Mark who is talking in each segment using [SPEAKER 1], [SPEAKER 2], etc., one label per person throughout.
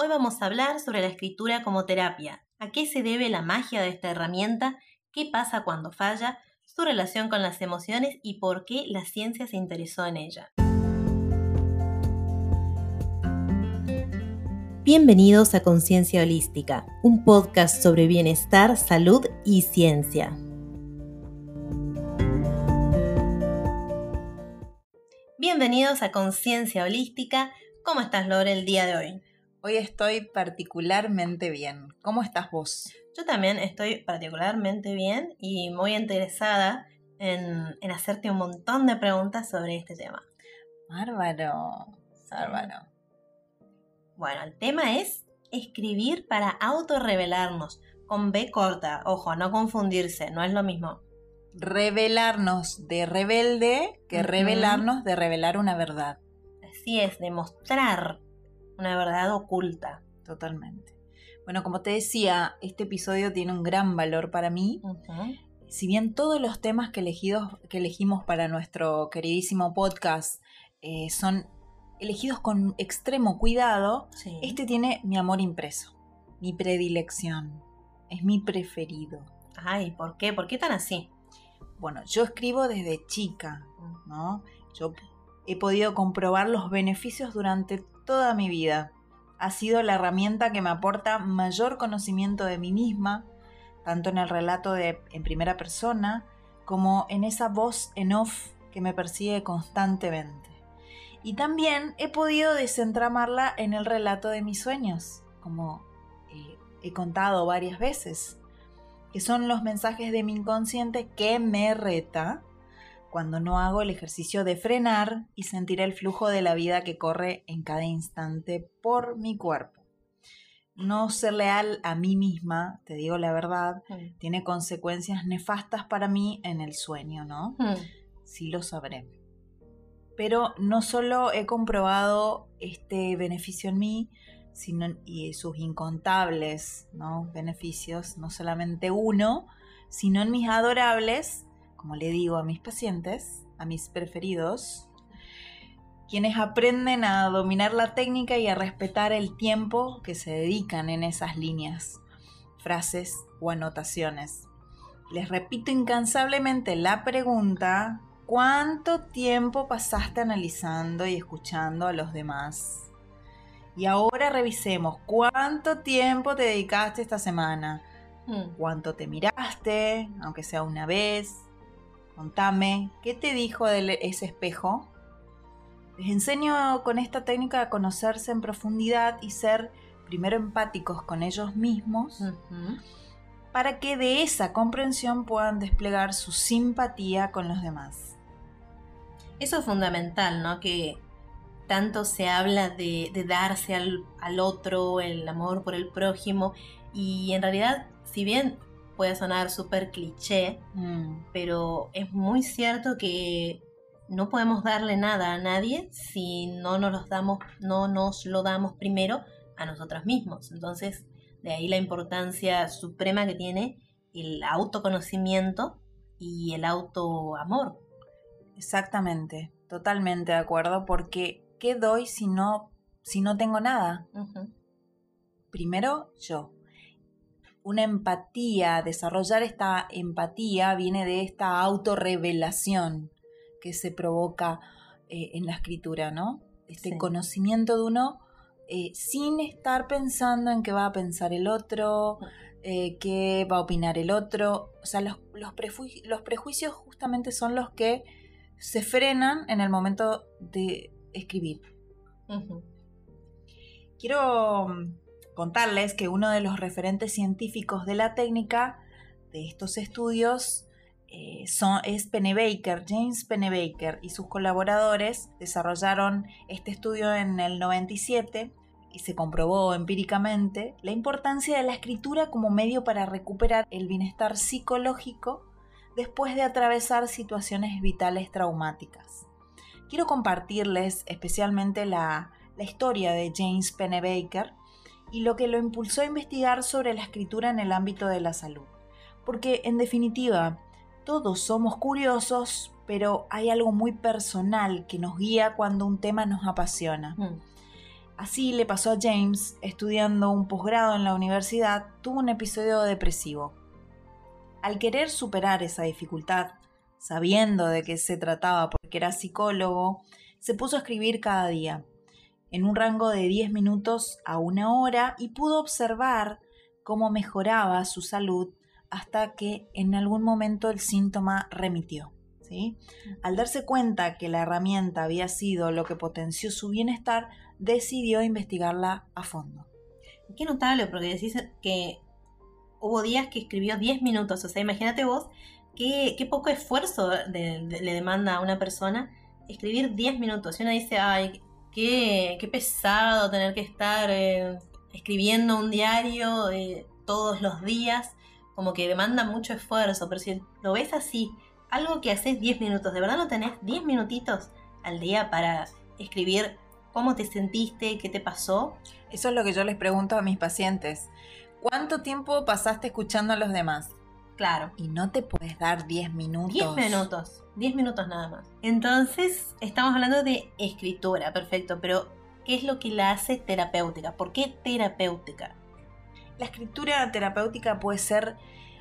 [SPEAKER 1] Hoy vamos a hablar sobre la escritura como terapia, a qué se debe la magia de esta herramienta, qué pasa cuando falla, su relación con las emociones y por qué la ciencia se interesó en ella. Bienvenidos a Conciencia Holística, un podcast sobre bienestar, salud y ciencia. Bienvenidos a Conciencia Holística. ¿Cómo estás, Lore, el día de hoy?
[SPEAKER 2] Hoy estoy particularmente bien. ¿Cómo estás vos?
[SPEAKER 1] Yo también estoy particularmente bien y muy interesada en, hacerte un montón de preguntas sobre este tema.
[SPEAKER 2] Bárbaro, bárbaro.
[SPEAKER 1] Bueno, el tema es escribir para autorrevelarnos, con B corta, ojo, no confundirse, no es lo mismo.
[SPEAKER 2] Revelarnos de rebelde que revelarnos de revelar una verdad.
[SPEAKER 1] Así es, demostrar una verdad oculta.
[SPEAKER 2] Totalmente. Bueno, como te decía, este episodio tiene un gran valor para mí. Si bien todos los temas que, elegidos, que elegimos para nuestro queridísimo podcast eh, son elegidos con extremo cuidado, este tiene mi amor impreso, mi predilección, es mi preferido.
[SPEAKER 1] Ay, ¿por qué? ¿Por qué tan así?
[SPEAKER 2] Bueno, yo escribo desde chica, ¿no? Yo he podido comprobar los beneficios durante toda mi vida. Ha sido la herramienta que me aporta mayor conocimiento de mí misma, tanto en el relato de, en primera persona como en esa voz en off que me persigue constantemente. Y también he podido desentramarla en el relato de mis sueños, como eh, he contado varias veces, que son los mensajes de mi inconsciente que me reta cuando no hago el ejercicio de frenar y sentir el flujo de la vida que corre en cada instante por mi cuerpo. No ser leal a mí misma, te digo la verdad, tiene consecuencias nefastas para mí en el sueño, ¿no? Mm. Sí lo sabré pero no solo he comprobado este beneficio en mí, sino y sus incontables beneficios, no solamente uno, sino en mis adorables, como le digo a mis pacientes, a mis preferidos, quienes aprenden a dominar la técnica y a respetar el tiempo que se dedican en esas líneas, frases o anotaciones. Les repito incansablemente la pregunta ¿Cuánto tiempo pasaste analizando y escuchando a los demás? Y ahora revisemos cuánto tiempo te dedicaste esta semana. Hmm. ¿Cuánto te miraste, aunque sea una vez? Contame, ¿qué te dijo de ese espejo? Les enseño con esta técnica a conocerse en profundidad y ser primero empáticos con ellos mismos para que de esa comprensión puedan desplegar su simpatía con los demás.
[SPEAKER 1] Eso es fundamental, ¿no? Que tanto se habla de, darse al, otro, el amor por el prójimo, y en realidad, si bien puede sonar súper cliché, mm. pero es muy cierto que no podemos darle nada a nadie si no nos, damos, no nos lo damos primero a nosotros mismos. Entonces, de ahí la importancia suprema que tiene el autoconocimiento y el autoamor.
[SPEAKER 2] Exactamente, totalmente de acuerdo, porque ¿qué doy si no, si no tengo nada? Primero yo. Una empatía, desarrollar esta empatía viene de esta autorrevelación que se provoca eh, en la escritura, ¿no? Este conocimiento de uno eh, sin estar pensando en qué va a pensar el otro, eh, qué va a opinar el otro. O sea, los, los, los prejuicios justamente son los que se frenan en el momento de escribir. Quiero mm, contarles que uno de los referentes científicos de la técnica de estos estudios eh, son, es Pennebaker, James Pennebaker y sus colaboradores desarrollaron este estudio en el 97 y se comprobó empíricamente la importancia de la escritura como medio para recuperar el bienestar psicológico después de atravesar situaciones vitales traumáticas. Quiero compartirles especialmente la, historia de James Pennebaker y lo que lo impulsó a investigar sobre la escritura en el ámbito de la salud. Porque en definitiva, todos somos curiosos, pero hay algo muy personal que nos guía cuando un tema nos apasiona. Mm. Así le pasó a James, estudiando un posgrado en la universidad, tuvo un episodio depresivo. Al querer superar esa dificultad, sabiendo de qué se trataba porque era psicólogo, se puso a escribir cada día, en un rango de 10 minutos a una hora, y pudo observar cómo mejoraba su salud hasta que en algún momento el síntoma remitió. ¿sí? Al darse cuenta que la herramienta había sido lo que potenció su bienestar, decidió investigarla a fondo.
[SPEAKER 1] Qué notable, porque decís que hubo días que escribió 10 minutos, o sea, imagínate vos qué, qué poco esfuerzo le demanda a una persona escribir 10 minutos. Y uno dice, ay, qué, pesado tener que estar eh, escribiendo un diario eh, todos los días, como que demanda mucho esfuerzo, pero si lo ves así, algo que haces 10 minutos, ¿de verdad no tenés 10 minutitos al día para escribir cómo te sentiste, qué te pasó?
[SPEAKER 2] Eso es lo que yo les pregunto a mis pacientes. ¿Cuánto tiempo pasaste escuchando a los demás?
[SPEAKER 1] Claro.
[SPEAKER 2] Y no te puedes dar 10 minutos.
[SPEAKER 1] 10 minutos. 10 minutos nada más. Entonces, estamos hablando de escritura, perfecto, pero ¿qué es lo que la hace terapéutica? ¿Por qué terapéutica?
[SPEAKER 2] La escritura terapéutica puede ser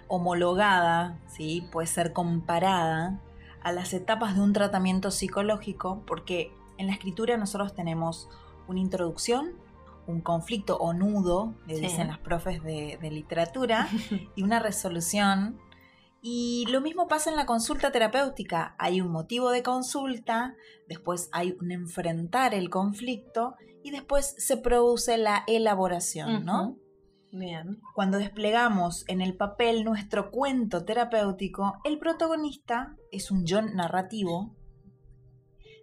[SPEAKER 2] homologada, ¿sí? puede ser comparada a las etapas de un tratamiento psicológico, porque en la escritura nosotros tenemos una introducción, un conflicto o nudo, le dicen las profes de, de literatura, y una resolución y lo mismo pasa en la consulta terapéutica. Hay un motivo de consulta, después hay un enfrentar el conflicto y después se produce la elaboración, ¿no?
[SPEAKER 1] Bien.
[SPEAKER 2] Cuando desplegamos en el papel nuestro cuento terapéutico, el protagonista es un yo narrativo.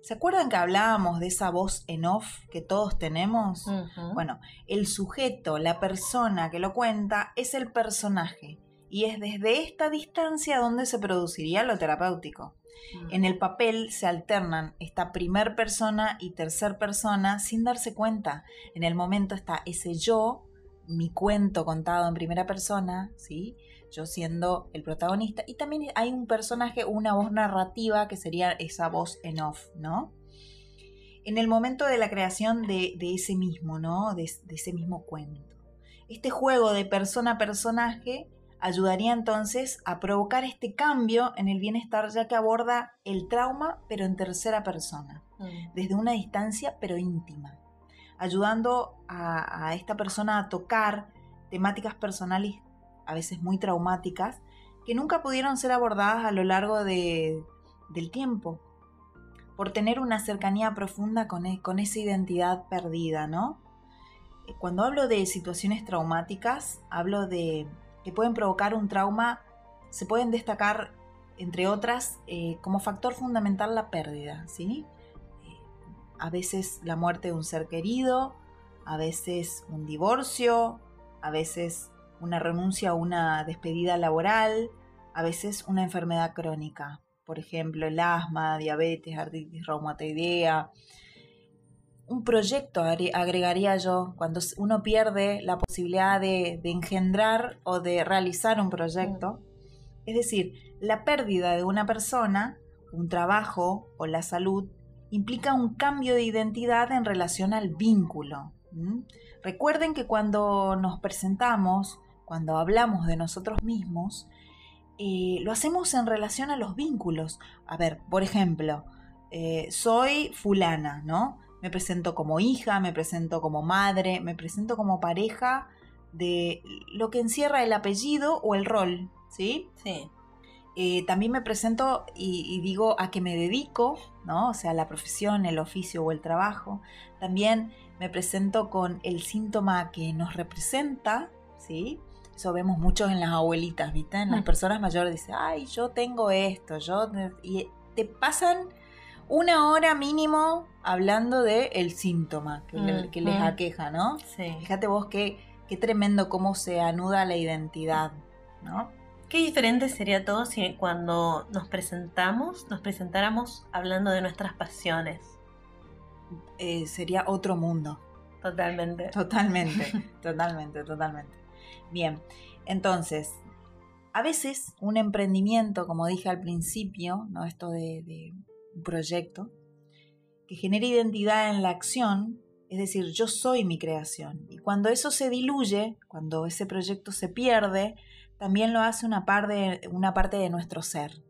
[SPEAKER 2] ¿Se acuerdan que hablábamos de esa voz en off que todos tenemos? Bueno, el sujeto, la persona que lo cuenta, es el personaje y es desde esta distancia donde se produciría lo terapéutico. Mm. En el papel se alternan esta primer persona y tercer persona sin darse cuenta. En el momento está ese yo, mi cuento contado en primera persona, ¿sí? Yo siendo el protagonista, y también hay un personaje, una voz narrativa que sería esa voz en off, ¿no? En el momento de la creación de, ese mismo, ¿no? De, de ese mismo cuento. Este juego de persona a personaje ayudaría entonces a provocar este cambio en el bienestar ya que aborda el trauma pero en tercera persona, mm. desde una distancia pero íntima, ayudando a, esta persona a tocar temáticas personales a veces muy traumáticas que nunca pudieron ser abordadas a lo largo de, del tiempo, por tener una cercanía profunda con, e, con esa identidad perdida, ¿no? Cuando hablo de situaciones traumáticas, hablo de que pueden provocar un trauma se pueden destacar, entre otras, eh, como factor fundamental la pérdida, ¿sí? Eh, a veces la muerte de un ser querido, a veces un divorcio, a veces una renuncia o una despedida laboral, a veces una enfermedad crónica, por ejemplo, el asma, diabetes, artritis reumatoidea, un proyecto agregaría yo, cuando uno pierde la posibilidad de, engendrar o de realizar un proyecto. Es decir, la pérdida de una persona, un trabajo o la salud implica un cambio de identidad en relación al vínculo. Recuerden que cuando nos presentamos, cuando hablamos de nosotros mismos, eh, lo hacemos en relación a los vínculos. A ver, por ejemplo, eh, soy fulana, ¿no? me presento como hija, me presento como madre, me presento como pareja de lo que encierra el apellido o el rol, ¿sí?
[SPEAKER 1] Sí.
[SPEAKER 2] Eh, también me presento y, digo a qué me dedico, ¿no? O sea, la profesión, el oficio o el trabajo. También me presento con el síntoma que nos representa, ¿sí? Eso vemos mucho en las abuelitas, ¿viste? En las mm. personas mayores dicen, ay, yo tengo esto, yo... Y te pasan una hora mínimo hablando del el síntoma que, les aqueja, ¿no?
[SPEAKER 1] Sí.
[SPEAKER 2] Fíjate vos qué, qué tremendo cómo se anuda la identidad, ¿no?
[SPEAKER 1] Qué diferente sería todo si cuando nos presentamos, nos presentáramos hablando de nuestras pasiones.
[SPEAKER 2] Eh, sería otro mundo.
[SPEAKER 1] Totalmente.
[SPEAKER 2] Totalmente, totalmente, totalmente. Bien, entonces, a veces un emprendimiento, como dije al principio, ¿no? Esto de un proyecto, que genere identidad en la acción, Es decir, yo soy mi creación. Y cuando eso se diluye, cuando ese proyecto se pierde, también lo hace una, una parte de nuestro ser.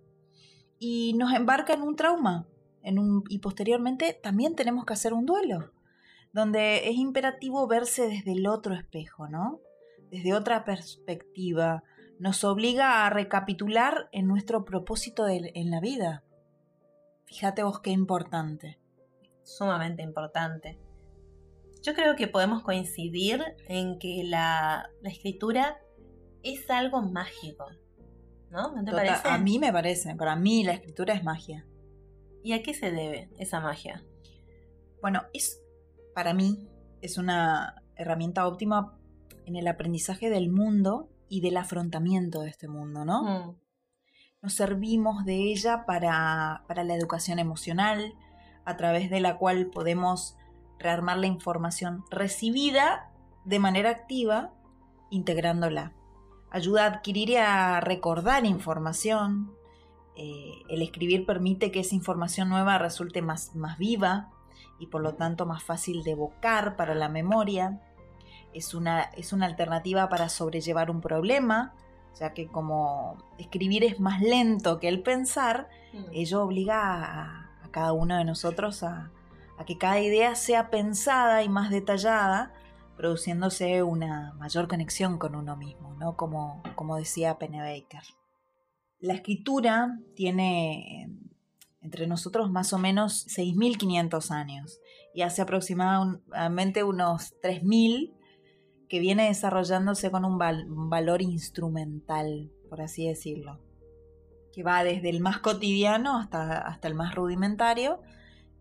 [SPEAKER 2] Y nos embarca en un trauma. Y posteriormente también tenemos que hacer un duelo, donde es imperativo verse desde el otro espejo, ¿no? Desde otra perspectiva. Nos obliga a recapitular en nuestro propósito en la vida. Fíjate vos qué importante.
[SPEAKER 1] Sumamente importante. Yo creo que podemos coincidir en que la, escritura es algo mágico. ¿No? ¿No te parece?
[SPEAKER 2] A mí me parece. Para mí la escritura es magia.
[SPEAKER 1] ¿Y a qué se debe esa magia?
[SPEAKER 2] Bueno, es para mí es una herramienta óptima en el aprendizaje del mundo y del afrontamiento de este mundo, ¿no? Mm. Nos servimos de ella para, para la educación emocional, a través de la cual podemos rearmar la información recibida de manera activa, integrándola. Ayuda a adquirir y a recordar información. Eh, el escribir permite que esa información nueva resulte más, más viva y por lo tanto más fácil de evocar para la memoria. Es una, es una alternativa para sobrellevar un problema, ya que como escribir es más lento que el pensar, mm. ello obliga a, a cada uno de nosotros a, a que cada idea sea pensada y más detallada, produciéndose una mayor conexión con uno mismo, ¿no? Como, como decía Pennebaker. La escritura tiene entre nosotros más o menos 6.500 años y hace aproximadamente unos 3.000 que viene desarrollándose con un, valor instrumental, por así decirlo, que va desde el más cotidiano hasta, hasta el más rudimentario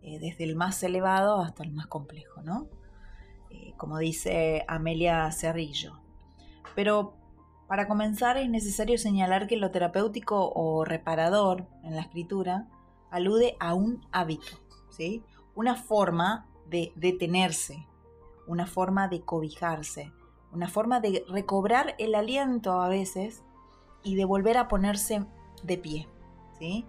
[SPEAKER 2] eh, desde el más elevado hasta el más complejo, ¿no? Eh, como dice Amelia Cerrillo. Pero para comenzar es necesario señalar que lo terapéutico o reparador en la escritura alude a un hábito, ¿sí? Una forma de detenerse, una forma de cobijarse, una forma de recobrar el aliento a veces y de volver a ponerse de pie, ¿sí?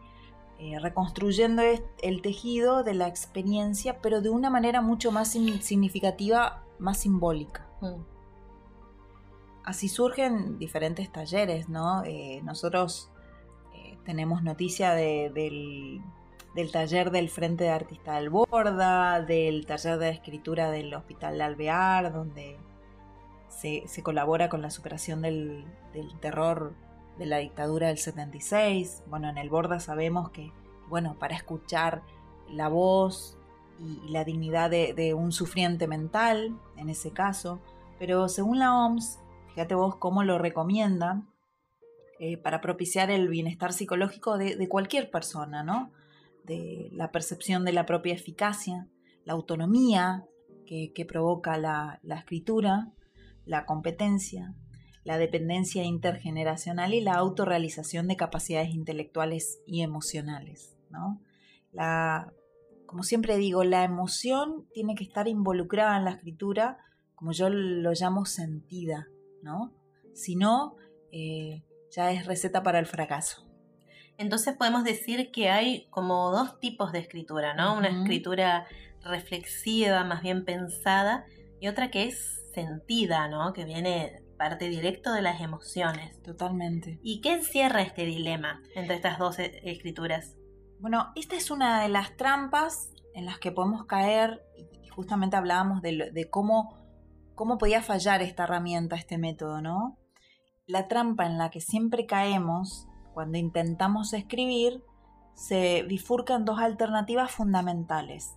[SPEAKER 2] Eh, reconstruyendo el tejido de la experiencia, pero de una manera mucho más significativa, más simbólica. Mm. Así surgen diferentes talleres, ¿no? Eh, nosotros eh, tenemos noticia del, taller del Frente de Artista del Borda, del taller de escritura del Hospital de Alvear, donde se, colabora con la superación del, terror de la dictadura del 76. Bueno, en el Borda sabemos que, bueno, para escuchar la voz y, la dignidad de, un sufriente mental, en ese caso, pero según la OMS, fíjate vos cómo lo recomiendan, eh, para propiciar el bienestar psicológico de, cualquier persona, ¿no? De la percepción de la propia eficacia, la autonomía que, provoca la escritura, la competencia, la dependencia intergeneracional y la autorrealización de capacidades intelectuales y emocionales. ¿no? La, como siempre digo, la emoción tiene que estar involucrada en la escritura, como yo lo llamo sentida, ¿no? Si no, eh, ya es receta para el fracaso.
[SPEAKER 1] Entonces podemos decir que hay como dos tipos de escritura, ¿no? Una escritura reflexiva, más bien pensada, y otra que es sentida, ¿no? Que viene parte directo de las emociones.
[SPEAKER 2] Totalmente.
[SPEAKER 1] ¿Y qué encierra este dilema entre estas dos e-, escrituras?
[SPEAKER 2] Bueno, esta es una de las trampas en las que podemos caer, y justamente hablábamos de, cómo, cómo podía fallar esta herramienta, este método, ¿no? La trampa en la que siempre caemos cuando intentamos escribir se bifurca en dos alternativas fundamentales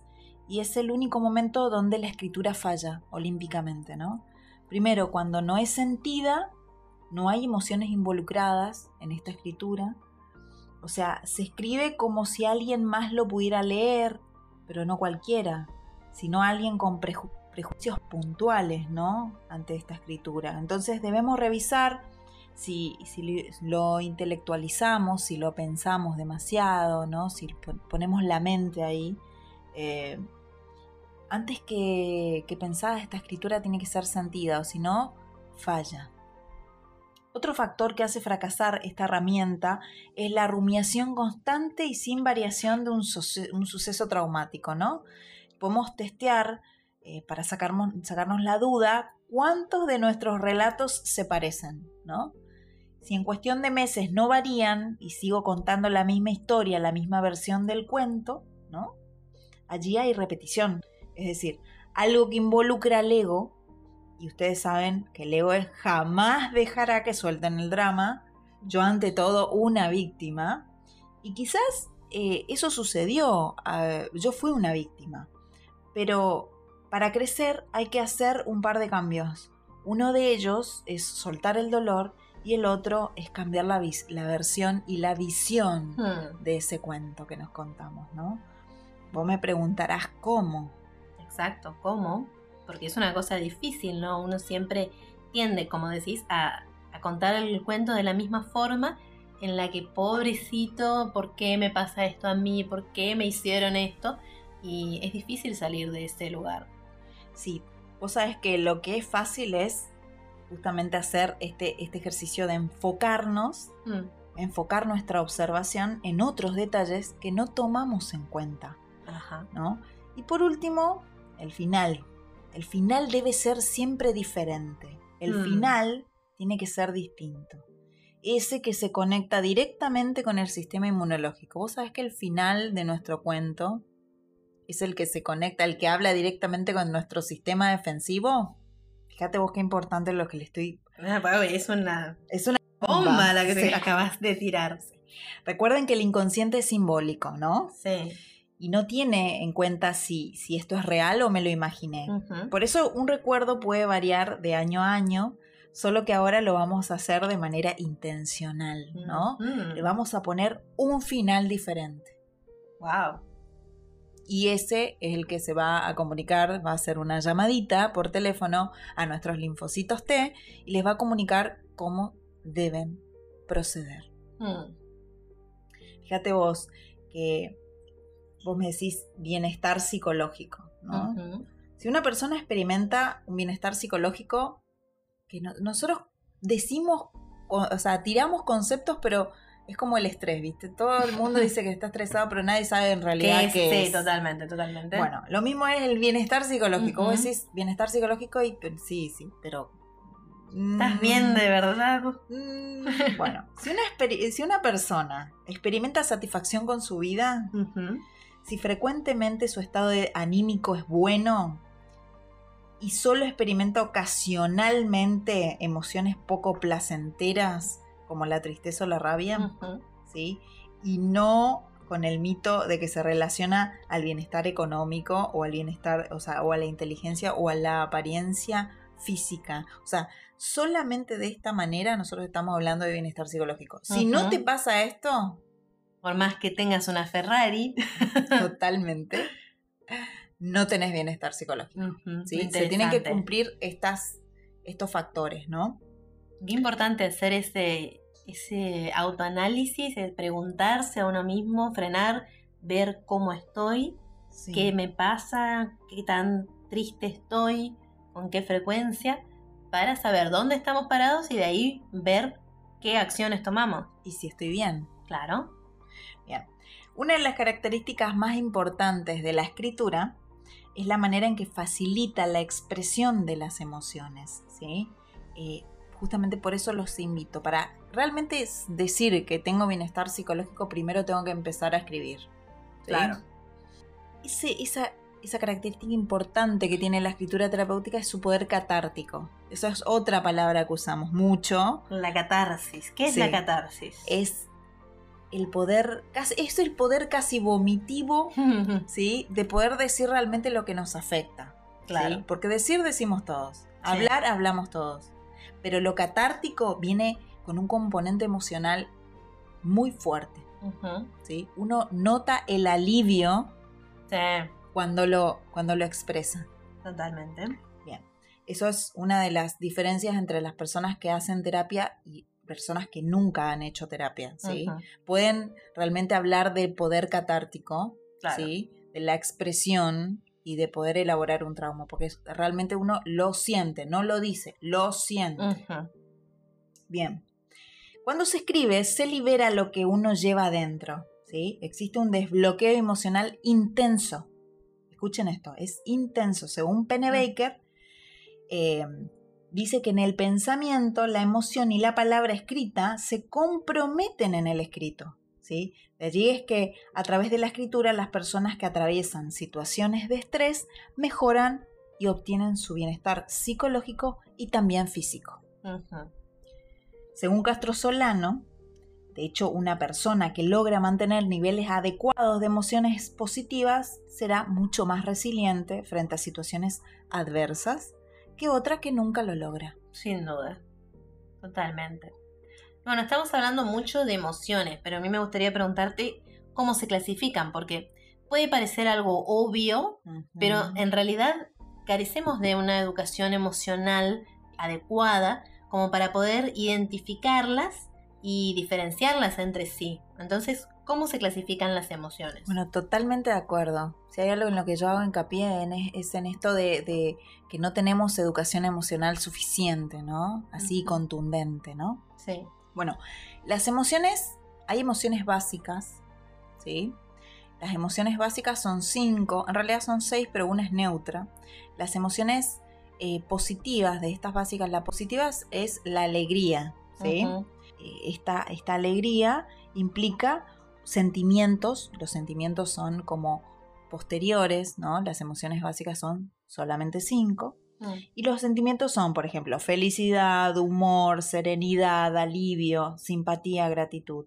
[SPEAKER 2] y es el único momento donde la escritura falla olímpicamente, ¿no? Primero, cuando no es sentida, no hay emociones involucradas en esta escritura. O sea, se escribe como si alguien más lo pudiera leer, pero no cualquiera, sino alguien con prejuicios puntuales, ¿no? Ante esta escritura. Entonces debemos revisar si, lo intelectualizamos, si lo pensamos demasiado, ¿no? Si ponemos la mente ahí. Eh, antes que, que esta escritura tiene que ser sentida o si no, falla. Otro factor que hace fracasar esta herramienta es la rumiación constante y sin variación de un, suceso traumático, ¿no? Podemos testear eh, para sacarnos la duda, cuántos de nuestros relatos se parecen, ¿no? Si en cuestión de meses no varían y sigo contando la misma historia, la misma versión del cuento, ¿no? Allí hay repetición. Es decir, algo que involucra al ego, y ustedes saben que el ego jamás dejará que suelten el drama, yo ante todo una víctima, y quizás eh, eso sucedió, yo fui una víctima, pero para crecer hay que hacer un par de cambios. Uno de ellos es soltar el dolor y el otro es cambiar la, la versión y la visión hmm. de ese cuento que nos contamos, ¿no? Vos me preguntarás cómo.
[SPEAKER 1] Exacto, ¿cómo? Porque es una cosa difícil, ¿no? Uno siempre tiende, como decís, a, a contar el cuento de la misma forma en la que, pobrecito, ¿por qué me pasa esto a mí? ¿Por qué me hicieron esto? Y es difícil salir de ese lugar.
[SPEAKER 2] Sí, vos sabes que lo que es fácil es justamente hacer este, este ejercicio de enfocarnos, mm. enfocar nuestra observación en otros detalles que no tomamos en cuenta. ¿no? Y por último, el final. El final debe ser siempre diferente. El mm. final tiene que ser distinto. Ese que se conecta directamente con el sistema inmunológico. Vos sabés que el final de nuestro cuento es el que se conecta, el que habla directamente con nuestro sistema defensivo. Fíjate vos qué importante lo que le estoy.
[SPEAKER 1] Ah, es una. Es una bomba, la que te acabas de tirar.
[SPEAKER 2] Recuerden que el inconsciente es simbólico, ¿no?
[SPEAKER 1] Sí.
[SPEAKER 2] Y no tiene en cuenta si, si esto es real o me lo imaginé. Por eso un recuerdo puede variar de año a año, solo que ahora lo vamos a hacer de manera intencional, ¿no? Le vamos a poner un final diferente.
[SPEAKER 1] Wow
[SPEAKER 2] y ese es el que se va a comunicar, va a hacer una llamadita por teléfono a nuestros linfocitos T y les va a comunicar cómo deben proceder. Hmm. Fíjate vos que vos me decís bienestar psicológico, ¿no? Si una persona experimenta un bienestar psicológico, que nosotros decimos, o sea, tiramos conceptos, pero es como el estrés, ¿viste? Todo el mundo dice que está estresado, pero nadie sabe en realidad qué,
[SPEAKER 1] es. Sí, totalmente, totalmente.
[SPEAKER 2] Bueno, lo mismo es el bienestar psicológico. Vos decís bienestar psicológico y sí, sí, pero...
[SPEAKER 1] ¿Estás mm, bien de verdad?
[SPEAKER 2] Mm, bueno, si una, si una persona experimenta satisfacción con su vida, si frecuentemente su estado de anímico es bueno y solo experimenta ocasionalmente emociones poco placenteras, como la tristeza o la rabia, ¿sí? Y no con el mito de que se relaciona al bienestar económico o al bienestar, o sea, o a la inteligencia o a la apariencia física. O sea, solamente de esta manera nosotros estamos hablando de bienestar psicológico. Si no te pasa esto...
[SPEAKER 1] Por más que tengas una Ferrari.
[SPEAKER 2] totalmente. No tenés bienestar psicológico. ¿sí? Se tienen que cumplir estas, estos factores, ¿no?
[SPEAKER 1] Qué importante hacer ese, ese autoanálisis, el preguntarse a uno mismo, frenar, ver cómo estoy, qué me pasa, qué tan triste estoy, con qué frecuencia, para saber dónde estamos parados y de ahí ver qué acciones tomamos.
[SPEAKER 2] Y si estoy bien.
[SPEAKER 1] Claro.
[SPEAKER 2] Bien. Una de las características más importantes de la escritura es la manera en que facilita la expresión de las emociones. ¿sí? Eh, justamente por eso los invito. Para realmente decir que tengo bienestar psicológico, primero tengo que empezar a escribir.
[SPEAKER 1] Claro.
[SPEAKER 2] esa, esa característica importante que tiene la escritura terapéutica es su poder catártico. Esa es otra palabra que usamos mucho.
[SPEAKER 1] La catarsis. ¿Qué es la catarsis?
[SPEAKER 2] Es el poder, es el poder casi vomitivo, ¿sí? De poder decir realmente lo que nos afecta. Claro. Porque decir decimos todos. Hablar hablamos todos pero lo catártico viene con un componente emocional muy fuerte. ¿sí? Uno nota el alivio cuando, lo, cuando lo expresa.
[SPEAKER 1] Totalmente.
[SPEAKER 2] Bien. Eso es una de las diferencias entre las personas que hacen terapia y personas que nunca han hecho terapia. ¿sí? Pueden realmente hablar del poder catártico, ¿sí? de la expresión y de poder elaborar un trauma, porque realmente uno lo siente, no lo dice, lo siente. Bien. Cuando se escribe, se libera lo que uno lleva adentro, ¿sí? Existe un desbloqueo emocional intenso. escuchen esto, es intenso. Según Penne
[SPEAKER 1] Mm.
[SPEAKER 2] Baker, eh, dice que en el pensamiento, la emoción y la palabra escrita se comprometen en el escrito. ¿sí? De allí es que a través de la escritura las personas que atraviesan situaciones de estrés mejoran y obtienen su bienestar psicológico y también físico. Según Castro Solano, de hecho, una persona que logra mantener niveles adecuados de emociones positivas será mucho más resiliente frente a situaciones adversas que otra que nunca lo logra.
[SPEAKER 1] Sin duda. Totalmente. Bueno, estamos hablando mucho de emociones, pero a mí me gustaría preguntarte cómo se clasifican, porque puede parecer algo obvio, pero en realidad carecemos de una educación emocional adecuada como para poder identificarlas y diferenciarlas entre sí. Entonces, ¿cómo se clasifican las emociones?
[SPEAKER 2] Bueno, totalmente de acuerdo. Si hay algo en lo que yo hago hincapié en es, es en esto de, de que no tenemos educación emocional suficiente, ¿no? Así contundente, ¿no?
[SPEAKER 1] sí.
[SPEAKER 2] Bueno, las emociones, hay emociones básicas, ¿sí? Las emociones básicas son cinco, en realidad son seis, pero una es neutra. Las emociones eh, positivas de estas básicas, la positiva es la alegría, ¿sí? Eh, esta, esta alegría implica sentimientos, los sentimientos son como posteriores, ¿no? Las emociones básicas son solamente cinco.
[SPEAKER 1] Mm.
[SPEAKER 2] Y los sentimientos son, por ejemplo, felicidad, humor, serenidad, alivio, simpatía, gratitud.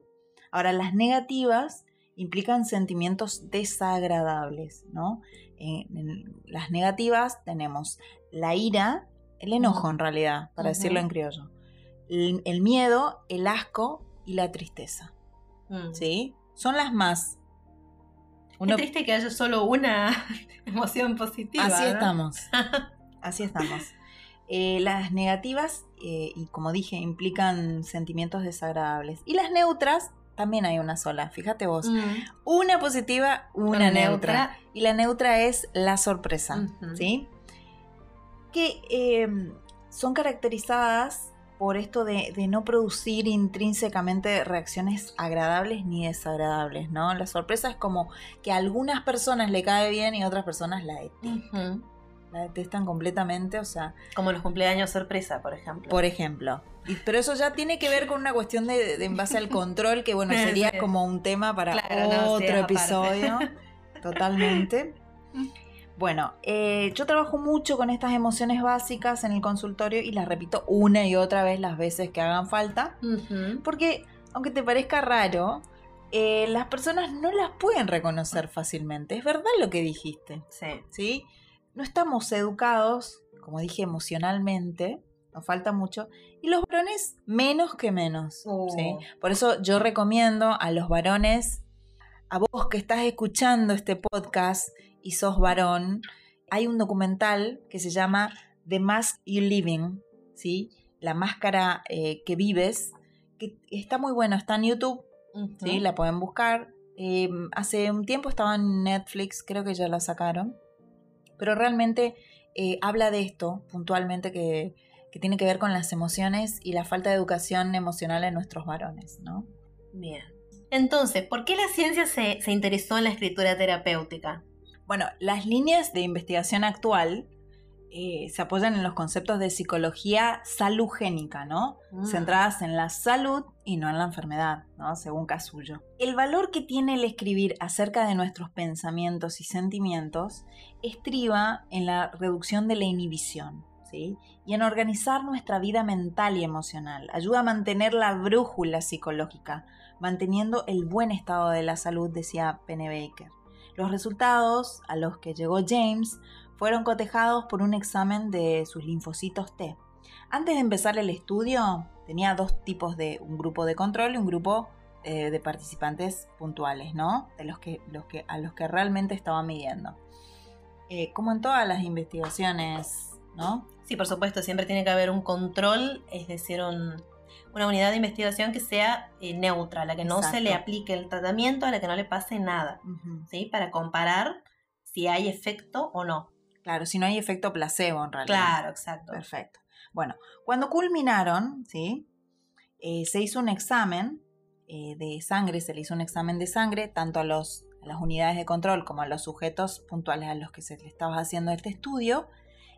[SPEAKER 2] Ahora, las negativas implican sentimientos desagradables, ¿no? En, en las negativas tenemos la ira, el enojo en realidad, para decirlo en criollo, el, el miedo, el asco y la tristeza,
[SPEAKER 1] Mm.
[SPEAKER 2] ¿sí? Son las más. Uno-
[SPEAKER 1] triste que haya solo una emoción positiva.
[SPEAKER 2] Así
[SPEAKER 1] ¿no?
[SPEAKER 2] estamos. Así estamos. Eh, las negativas, eh, y como dije, implican sentimientos desagradables. Y las neutras, también hay una sola. Fíjate vos.
[SPEAKER 1] Mm.
[SPEAKER 2] Una positiva, una, neutra.
[SPEAKER 1] neutra.
[SPEAKER 2] Y la neutra es la sorpresa. ¿Sí? Que eh, son caracterizadas por esto de, de no producir intrínsecamente reacciones agradables ni desagradables, ¿no? La sorpresa es como que a algunas personas le cae bien y a otras personas la detestan. La detestan completamente, o sea,
[SPEAKER 1] Como los cumpleaños sorpresa, por ejemplo.
[SPEAKER 2] por ejemplo. Y- pero eso ya tiene que ver con una cuestión de, de en base al control, que bueno, sería como un tema para
[SPEAKER 1] Claro, no, sí,
[SPEAKER 2] otro episodio. Totalmente. Bueno, eh, yo trabajo mucho con estas emociones básicas en el consultorio y las repito una y otra vez las veces que hagan falta, porque aunque te parezca raro, eh, las personas no las pueden reconocer fácilmente. Es verdad lo que dijiste.
[SPEAKER 1] Sí.
[SPEAKER 2] ¿sí? No estamos educados, como dije, emocionalmente, nos falta mucho, y los varones menos que menos,
[SPEAKER 1] Oh.
[SPEAKER 2] ¿sí? Por eso yo recomiendo a los varones, a vos que estás escuchando este podcast y sos varón, hay un documental que se llama The Mask You Living, ¿sí? La máscara eh, que vives, que está muy bueno, está en YouTube. ¿sí? La pueden buscar. Eh, hace un tiempo estaba en Netflix, creo que ya la sacaron. Pero realmente eh, habla de esto puntualmente que, que tiene que ver con las emociones y la falta de educación emocional en nuestros varones, ¿no?
[SPEAKER 1] Bien. Entonces, ¿por qué la ciencia se, se interesó en la escritura terapéutica?
[SPEAKER 2] Bueno, las líneas de investigación actual eh, se apoyan en los conceptos de psicología salugénica, ¿no?
[SPEAKER 1] Mm.
[SPEAKER 2] Centradas en la salud y no en la enfermedad, ¿no? Según Casullo. El valor que tiene el escribir acerca de nuestros pensamientos y sentimientos estriba en la reducción de la inhibición, ¿sí? Y en organizar nuestra vida mental y emocional. Ayuda a mantener la brújula psicológica, manteniendo el buen estado de la salud, decía Penne Baker. Los resultados a los que llegó James fueron cotejados por un examen de sus linfocitos T. Antes de empezar el estudio, tenía dos tipos de un grupo de control y un grupo eh, de participantes puntuales, ¿no? De los que, los que, a los que realmente estaba midiendo. Eh, como en todas las investigaciones, ¿no?
[SPEAKER 1] Sí, por supuesto, siempre tiene que haber un control, es decir, un- una unidad de investigación que sea eh, neutra, a la que no se le aplique el tratamiento, a la que no le pase nada. ¿sí? Para comparar si hay efecto o no.
[SPEAKER 2] Claro, si no hay efecto placebo en realidad.
[SPEAKER 1] Claro, exacto.
[SPEAKER 2] Perfecto. Bueno, cuando culminaron, ¿sí? Eh, se hizo un examen eh, de sangre, se le hizo un examen de sangre tanto a los a las unidades de control como a los sujetos puntuales a los que se le estaba haciendo este estudio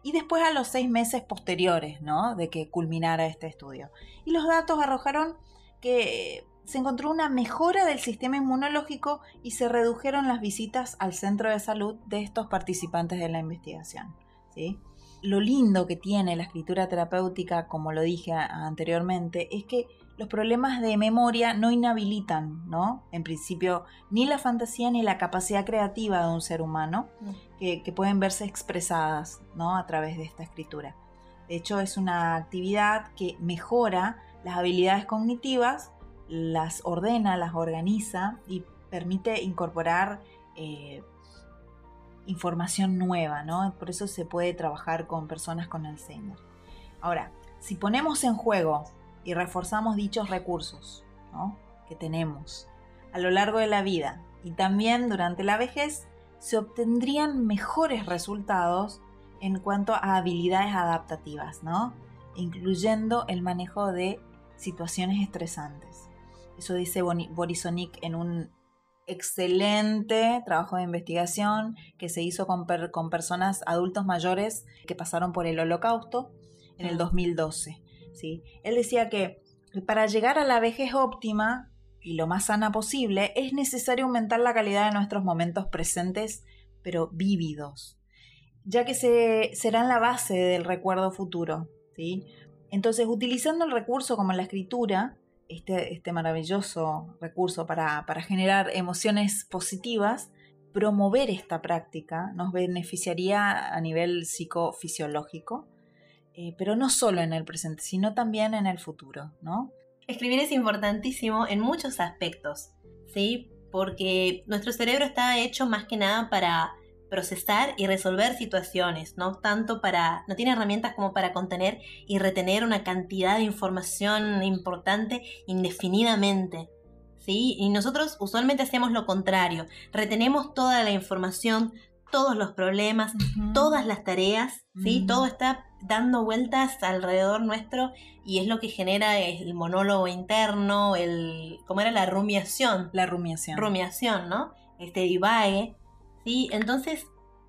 [SPEAKER 2] y después a los seis meses posteriores ¿no? de que culminara este estudio. Y los datos arrojaron que se encontró una mejora del sistema inmunológico y se redujeron las visitas al centro de salud de estos participantes de la investigación. ¿sí? Lo lindo que tiene la escritura terapéutica, como lo dije anteriormente, es que los problemas de memoria no inhabilitan, ¿no? En principio, ni la fantasía ni la capacidad creativa de un ser humano, mm. que, que pueden verse expresadas, ¿no? A través de esta escritura. De hecho, es una actividad que mejora las habilidades cognitivas las ordena, las organiza y permite incorporar eh, información nueva, ¿no? Por eso se puede trabajar con personas con Alzheimer. Ahora, si ponemos en juego y reforzamos dichos recursos que tenemos a lo largo de la vida y también durante la vejez, se obtendrían mejores resultados en cuanto a habilidades adaptativas, ¿no? incluyendo el manejo de situaciones estresantes. Eso dice Borisonic en un excelente trabajo de investigación que se hizo con, con personas adultos mayores que pasaron por el holocausto en el 2012. Él decía que para llegar a la vejez óptima y lo más sana posible es necesario aumentar la calidad de nuestros momentos presentes, pero vívidos, ya que se, serán la base del recuerdo futuro. Entonces, utilizando el recurso como la escritura, este, este maravilloso recurso para, generar emociones positivas, promover esta práctica nos beneficiaría a nivel psicofisiológico, eh, pero no solo en el presente, sino también en el futuro, ¿no?
[SPEAKER 1] Escribir es importantísimo en muchos aspectos, ¿sí? Porque nuestro cerebro está hecho más que nada para procesar y resolver situaciones, no tanto para, no tiene herramientas como para contener y retener una cantidad de información importante indefinidamente. ¿Sí? Y nosotros usualmente hacemos lo contrario, retenemos toda la información, todos los problemas, todas las tareas, ¿sí? Todo está dando vueltas alrededor nuestro y es lo que genera el monólogo interno, el ¿cómo era la rumiación?
[SPEAKER 2] La rumiación.
[SPEAKER 1] Rumiación, ¿no? Este divague ¿sí? Entonces,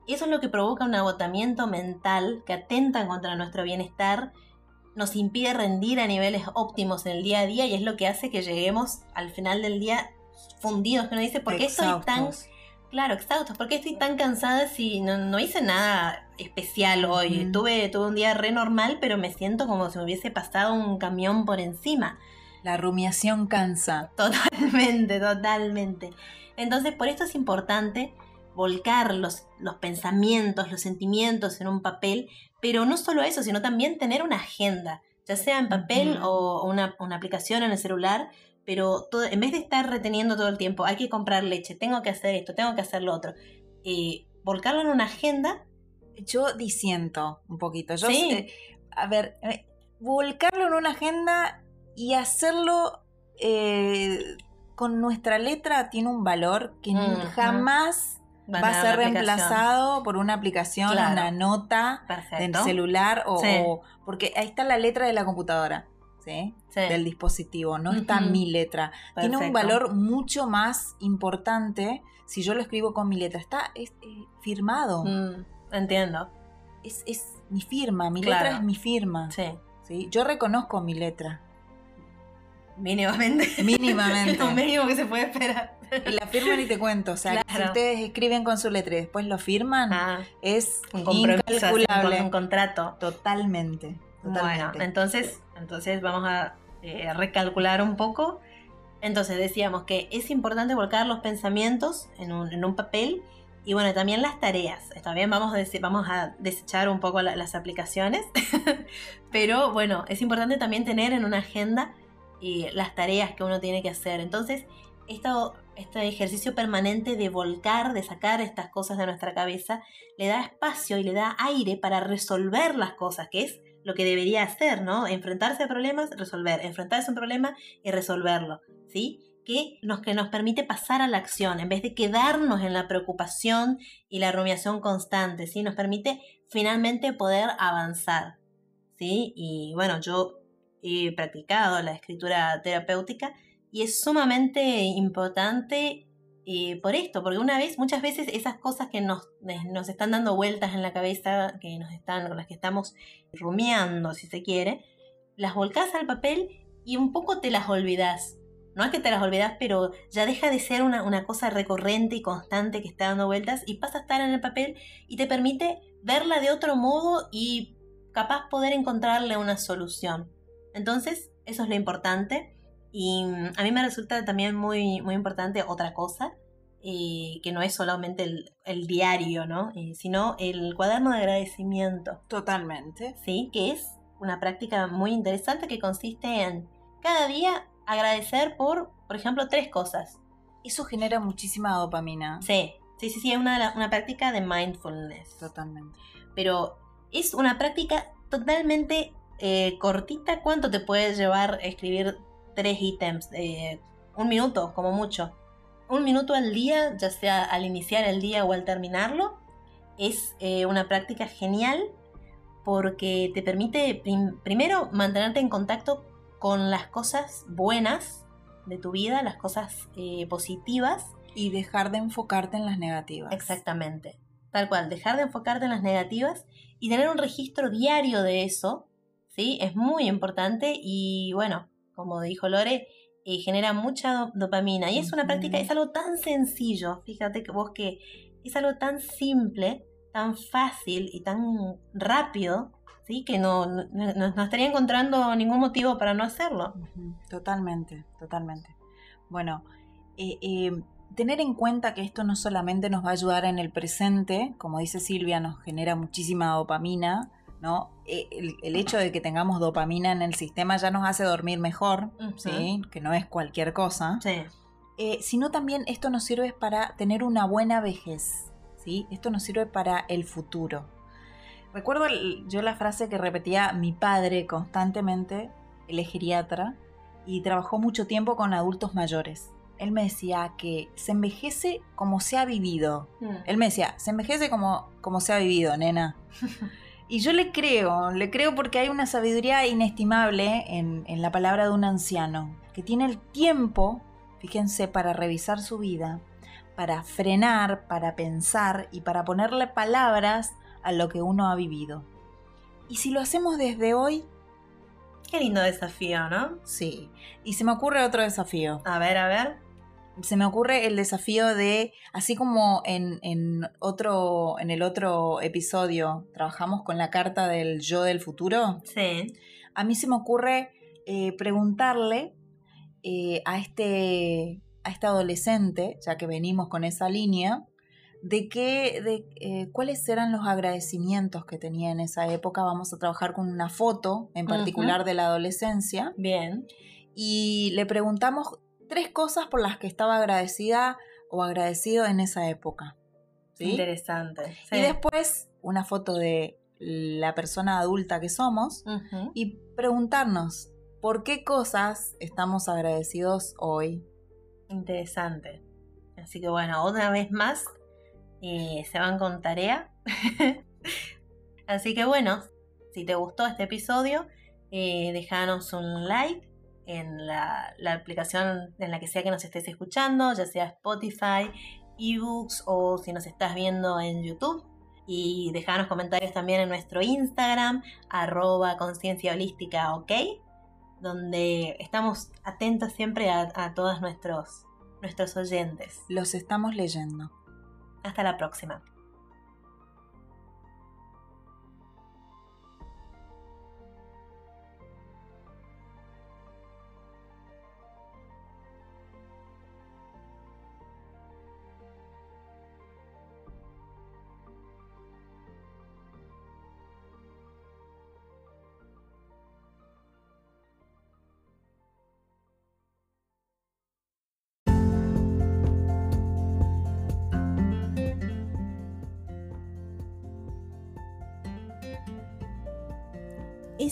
[SPEAKER 1] eso es lo que provoca un agotamiento mental que atenta contra nuestro bienestar, nos impide rendir a niveles óptimos en el día a día y es lo que hace que lleguemos al final del día fundidos, que uno dice, ¿por qué estoy tan... Claro, exhaustos, ¿por qué estoy tan cansada si no, hice nada especial hoy? tuve, tuve un día re normal, pero me siento como si me hubiese pasado un camión por encima.
[SPEAKER 2] La rumiación cansa.
[SPEAKER 1] Totalmente, totalmente. Entonces, por esto es importante volcar los, los pensamientos, los sentimientos en un papel, pero no solo eso, sino también tener una agenda, ya sea en papel o una, aplicación en el celular, pero todo, en vez de estar reteniendo todo el tiempo, hay que comprar leche, tengo que hacer esto, tengo que hacer lo otro, eh, volcarlo en una agenda.
[SPEAKER 2] Yo disiento un poquito. Yo, ¿Sí? a ver, eh, volcarlo en una agenda y hacerlo eh, con nuestra letra tiene un valor que jamás va a ser reemplazado por una aplicación, una nota del celular o, porque ahí está la letra de la computadora. ¿Sí? del dispositivo, no está mi letra. Tiene un valor mucho más importante si yo lo escribo con mi letra. Está es, eh, firmado.
[SPEAKER 1] Mm, entiendo.
[SPEAKER 2] Es, es, mi firma, mi letra es mi firma. Sí. ¿sí? Yo reconozco mi letra.
[SPEAKER 1] Mínimamente.
[SPEAKER 2] Mínimamente.
[SPEAKER 1] lo mínimo que se puede esperar.
[SPEAKER 2] Y la firman y te cuento. O sea, si ustedes escriben con su letra y después lo firman, ah, es un incalculable.
[SPEAKER 1] Un, contrato.
[SPEAKER 2] Totalmente.
[SPEAKER 1] Bueno, entonces, entonces vamos a eh, recalcular un poco. Entonces decíamos que es importante volcar los pensamientos en un, en un papel y bueno, también las tareas. También vamos a, vamos a desechar un poco las aplicaciones, pero bueno, es importante también tener en una agenda y las tareas que uno tiene que hacer. Entonces, esto, este ejercicio permanente de volcar, de sacar estas cosas de nuestra cabeza, le da espacio y le da aire para resolver las cosas, que es lo que debería hacer, ¿no? Enfrentarse a problemas, resolver, enfrentarse a un problema y resolverlo, ¿sí? Que nos, que nos permite pasar a la acción, en vez de quedarnos en la preocupación y la rumiación constante, ¿sí? Nos permite finalmente poder avanzar, ¿sí? Y bueno, yo he practicado la escritura terapéutica y es sumamente importante eh, por esto, porque una vez, muchas veces esas cosas que nos, nos están dando vueltas en la cabeza, que nos están, con las que estamos rumiando, si se quiere, las volcás al papel y un poco te las olvidás. No es que te las olvidas, pero ya deja de ser una, una, cosa recurrente y constante que está dando vueltas y pasa a estar en el papel y te permite verla de otro modo y capaz poder encontrarle una solución. Entonces, eso es lo importante. Y mm, a mí me resulta también muy, muy importante otra cosa, eh, que no es solamente el, diario, ¿no? Eh, sino el cuaderno de agradecimiento.
[SPEAKER 2] Totalmente.
[SPEAKER 1] Sí, que es una práctica muy interesante que consiste en cada día agradecer por, por ejemplo, tres cosas.
[SPEAKER 2] Eso genera muchísima dopamina.
[SPEAKER 1] Sí, sí, sí, sí, es una, una práctica de mindfulness.
[SPEAKER 2] Totalmente.
[SPEAKER 1] Pero es una práctica totalmente eh, cortita. ¿Cuánto te puede llevar escribir tres ítems, eh, un minuto como mucho. Un minuto al día, ya sea al iniciar el día o al terminarlo, es eh, una práctica genial porque te permite primero mantenerte en contacto con las cosas buenas de tu vida, las cosas eh, positivas.
[SPEAKER 2] Y dejar de enfocarte en las negativas.
[SPEAKER 1] Exactamente. Tal cual, dejar de enfocarte en las negativas y tener un registro diario de eso, ¿sí? Es muy importante y bueno, como dijo Lore, eh, genera mucha dopamina. Y es una práctica, es algo tan sencillo, fíjate que vos que es algo tan simple, tan fácil y tan rápido, ¿sí? que no, no, estaría encontrando ningún motivo para no hacerlo.
[SPEAKER 2] Totalmente, totalmente. Bueno, eh, eh, tener en cuenta que esto no solamente nos va a ayudar en el presente, como dice Silvia, nos genera muchísima dopamina, ¿no? Eh, el, hecho de que tengamos dopamina en el sistema ya nos hace dormir mejor, ¿sí? Que no es cualquier cosa. Eh, sino también esto nos sirve para tener una buena vejez, ¿sí? Esto nos sirve para el futuro. Recuerdo yo la frase que repetía mi padre constantemente, el es geriatra, y trabajó mucho tiempo con adultos mayores. Él me decía que se envejece como se ha vivido. Mm. Él me decía, se envejece como, como se ha vivido, nena. Y yo le creo, le creo porque hay una sabiduría inestimable en, la palabra de un anciano, que tiene el tiempo, fíjense, para revisar su vida, para frenar, para pensar y para ponerle palabras a lo que uno ha vivido. Y si lo hacemos desde hoy...
[SPEAKER 1] Qué lindo desafío, ¿no?
[SPEAKER 2] Sí. Y se me ocurre otro desafío.
[SPEAKER 1] A ver, a ver
[SPEAKER 2] se me ocurre el desafío de, así como en, en, otro, en el otro episodio trabajamos con la carta del yo del futuro,
[SPEAKER 1] sí.
[SPEAKER 2] a mí se me ocurre eh, preguntarle eh, a, este, a este adolescente, ya que venimos con esa línea, de qué, de eh, cuáles eran los agradecimientos que tenía en esa época. Vamos a trabajar con una foto en particular de la adolescencia.
[SPEAKER 1] Bien.
[SPEAKER 2] Y le preguntamos tres cosas por las que estaba agradecida o agradecido en esa época.
[SPEAKER 1] Interesante.
[SPEAKER 2] Y después una foto de la persona adulta que somos y preguntarnos por qué cosas estamos agradecidos hoy.
[SPEAKER 1] Interesante. Así que bueno, una vez más eh, se van con tarea. Así que bueno, si te gustó este episodio, eh, déjanos un like en la, aplicación en la que sea que nos estés escuchando, ya sea Spotify, ebooks o si nos estás viendo en YouTube. Y dejarnos comentarios también en nuestro Instagram, arroba conciencia holística, ok, donde estamos atentos siempre a, a todos nuestros, nuestros oyentes.
[SPEAKER 2] Los estamos leyendo.
[SPEAKER 1] Hasta la próxima.